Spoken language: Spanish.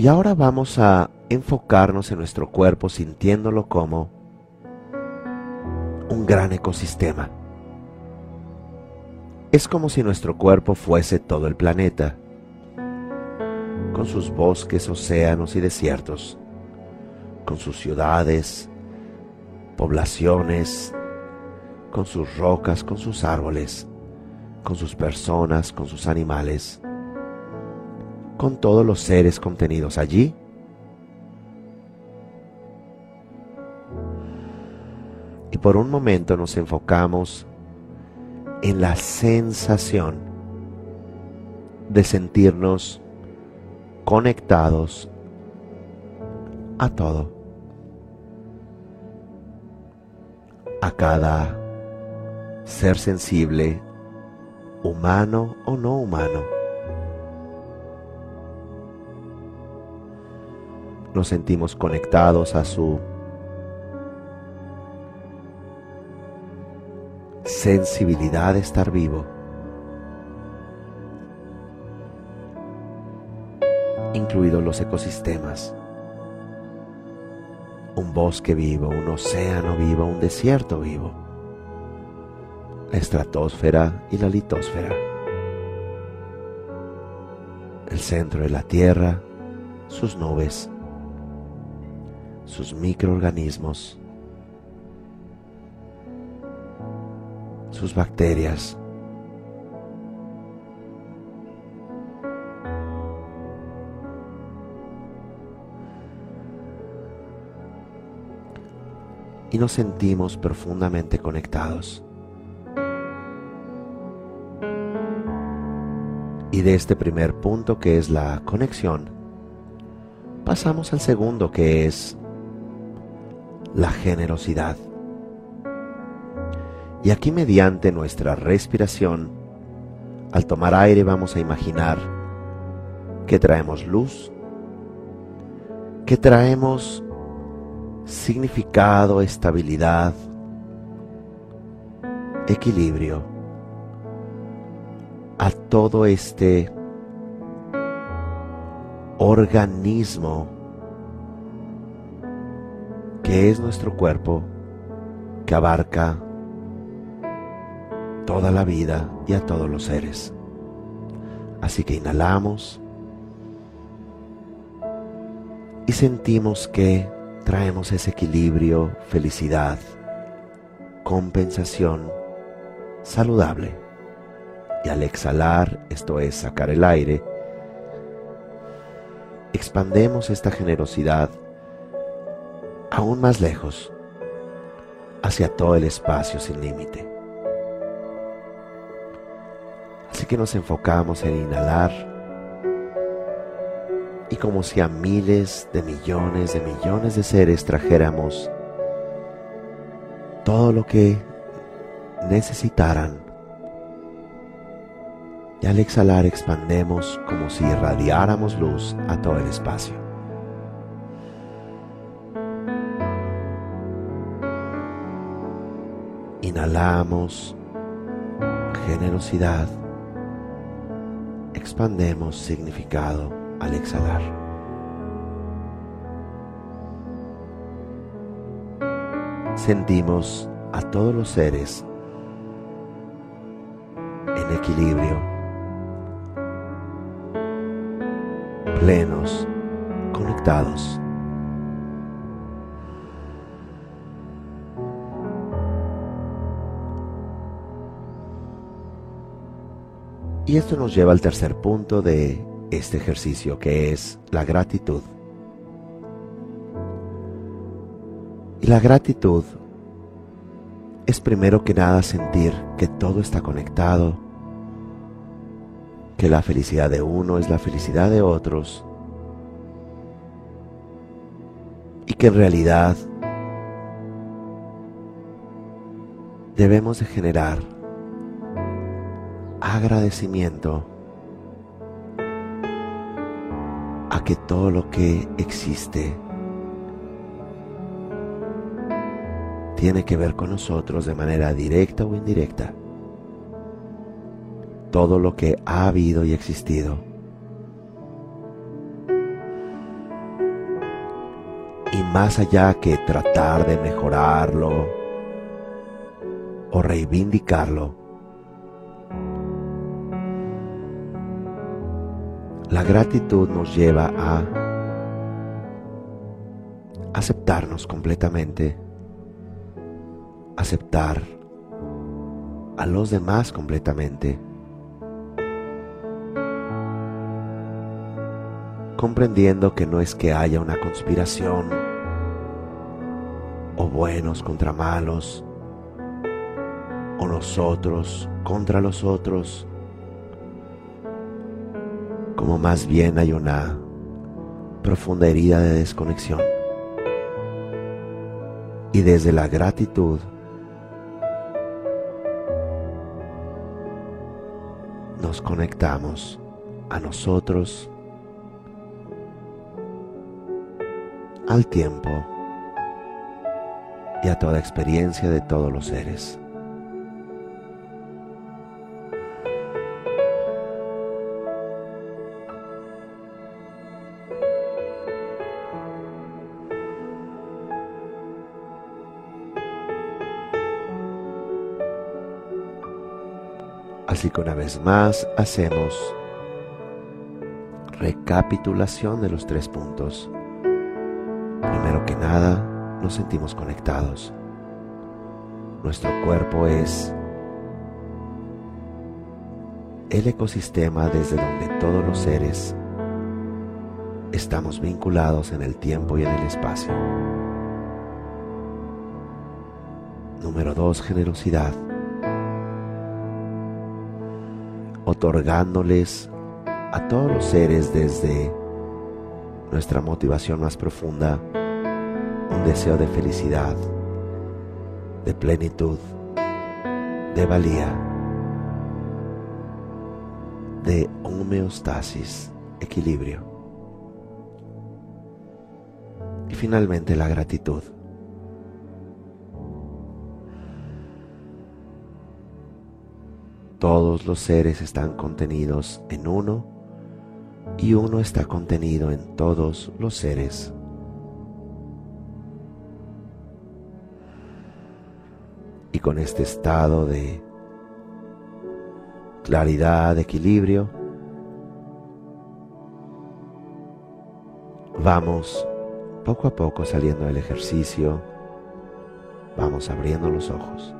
Y ahora vamos a enfocarnos en nuestro cuerpo sintiéndolo como un gran ecosistema. Es como si nuestro cuerpo fuese todo el planeta, con sus bosques, océanos y desiertos, con sus ciudades, poblaciones, con sus rocas, con sus árboles, con sus personas, con sus animales, con todos los seres contenidos allí y por un momento nos enfocamos en la sensación de sentirnos conectados a todo, a cada ser sensible, humano o no humano. Nos sentimos conectados a su sensibilidad de estar vivo, incluidos los ecosistemas, un bosque vivo, un océano vivo, un desierto vivo, la estratosfera y la litosfera, el centro de la Tierra, sus nubes, sus microorganismos, sus bacterias. Y nos sentimos profundamente conectados. Y de este primer punto que es la conexión, pasamos al segundo que es la generosidad. Y aquí mediante nuestra respiración, al tomar aire vamos a imaginar que traemos luz, que traemos significado, estabilidad, equilibrio a todo este organismo que es nuestro cuerpo, que abarca toda la vida y a todos los seres. Así que inhalamos y sentimos que traemos ese equilibrio, felicidad, compensación saludable. Y al exhalar, esto es sacar el aire, expandemos esta generosidad aún más lejos, hacia todo el espacio sin límite. Así que nos enfocamos en inhalar y como si a miles de millones de millones de seres trajéramos todo lo que necesitaran. Y al exhalar expandemos como si irradiáramos luz a todo el espacio. Inhalamos generosidad expandemos significado al exhalar. Sentimos a todos los seres en equilibrio, plenos, conectados, Y esto nos lleva al tercer punto de este ejercicio, que es la gratitud. Y la gratitud es primero que nada sentir que todo está conectado, que la felicidad de uno es la felicidad de otros y que en realidad debemos de generar agradecimiento a que todo lo que existe tiene que ver con nosotros de manera directa o indirecta. Todo lo que ha habido y existido. Y más allá que tratar de mejorarlo o reivindicarlo, la gratitud nos lleva a aceptarnos completamente aceptar a los demás completamente, comprendiendo que no es que haya una conspiración o buenos contra malos, o nosotros contra los otros, como más bien hay una profunda herida de desconexión. Y desde la gratitud, nos conectamos a nosotros, al tiempo y a toda experiencia de todos los seres. Así que una vez más hacemos recapitulación de los tres puntos. Primero que nada, nos sentimos conectados. Nuestro cuerpo es el ecosistema desde donde todos los seres estamos vinculados en el tiempo y en el espacio. Número dos, generosidad. Otorgándoles a todos los seres desde nuestra motivación más profunda un deseo de felicidad, de plenitud, de valía, de homeostasis, equilibrio. Y finalmente la gratitud. Todos los seres están contenidos en uno y uno está contenido en todos los seres. Y con este estado de claridad, de equilibrio, vamos poco a poco saliendo del ejercicio, vamos abriendo los ojos.